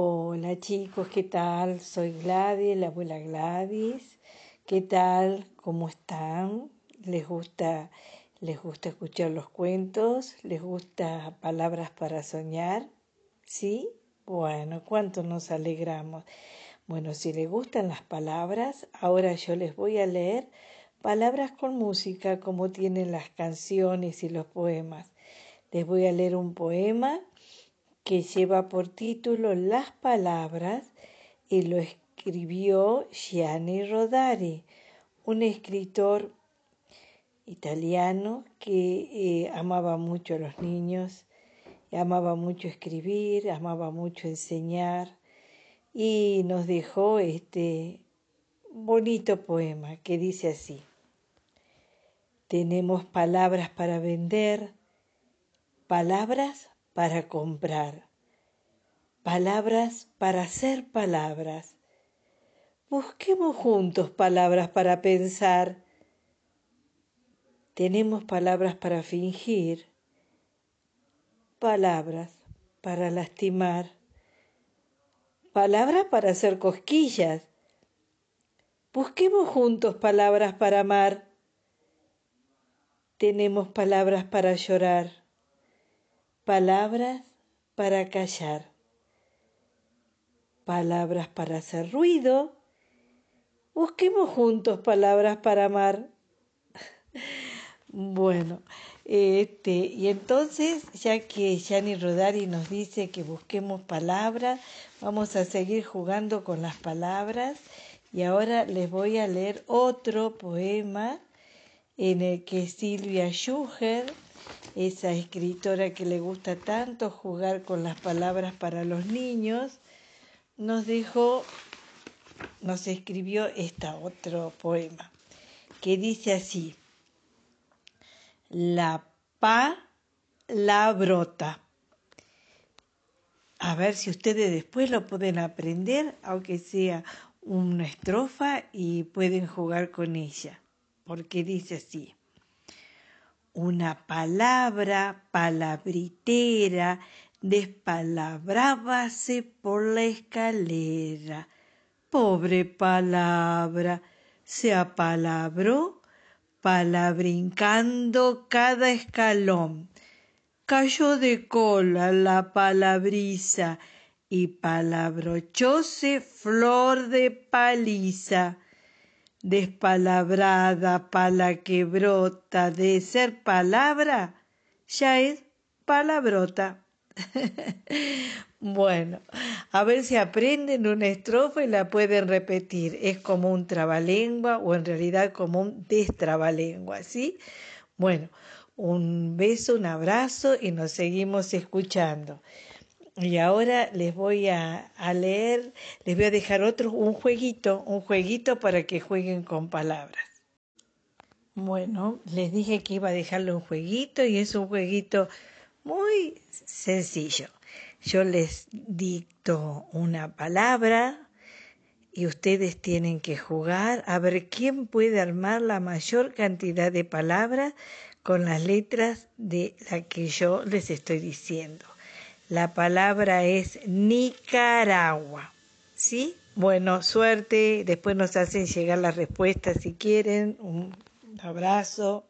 Hola chicos, ¿qué tal? Soy Gladys, la abuela Gladys. ¿Qué tal? ¿Cómo están? ¿Les gusta, les gusta escuchar los cuentos? ¿Les gusta palabras para soñar? ¿Sí? Bueno, ¿cuánto nos alegramos? Bueno, si les gustan las palabras, ahora yo les voy a leer palabras con música como tienen las canciones y los poemas. Les voy a leer un poema que lleva por título Las palabras y lo escribió Gianni Rodari, un escritor italiano que eh, amaba mucho a los niños, amaba mucho escribir, amaba mucho enseñar y nos dejó este bonito poema que dice así. Tenemos palabras para vender, palabras para comprar, palabras para hacer palabras. Busquemos juntos palabras para pensar. Tenemos palabras para fingir, palabras para lastimar, palabras para hacer cosquillas. Busquemos juntos palabras para amar. Tenemos palabras para llorar palabras para callar, palabras para hacer ruido. Busquemos juntos palabras para amar. bueno, este, y entonces, ya que Gianni Rodari nos dice que busquemos palabras, vamos a seguir jugando con las palabras. Y ahora les voy a leer otro poema en el que Silvia Schuher esa escritora que le gusta tanto jugar con las palabras para los niños, nos dejó, nos escribió este otro poema, que dice así, la pa la brota. A ver si ustedes después lo pueden aprender, aunque sea una estrofa, y pueden jugar con ella, porque dice así una palabra palabritera despalabrábase por la escalera. Pobre palabra, se apalabró palabrincando cada escalón. Cayó de cola la palabrisa y palabrochóse flor de paliza despalabrada pala que brota de ser palabra, ya es palabrota. bueno, a ver si aprenden una estrofa y la pueden repetir. Es como un trabalengua o en realidad como un destrabalengua, ¿sí? Bueno, un beso, un abrazo y nos seguimos escuchando. Y ahora les voy a, leer, les voy a dejar otro, un jueguito, un jueguito para que jueguen con palabras. Bueno, les dije que iba a dejarle un jueguito y es un jueguito muy sencillo. Yo les dicto una palabra y ustedes tienen que jugar a ver quién puede armar la mayor cantidad de palabras con las letras de la que yo les estoy diciendo. La palabra es Nicaragua. ¿Sí? Bueno, suerte. Después nos hacen llegar las respuestas si quieren. Un abrazo.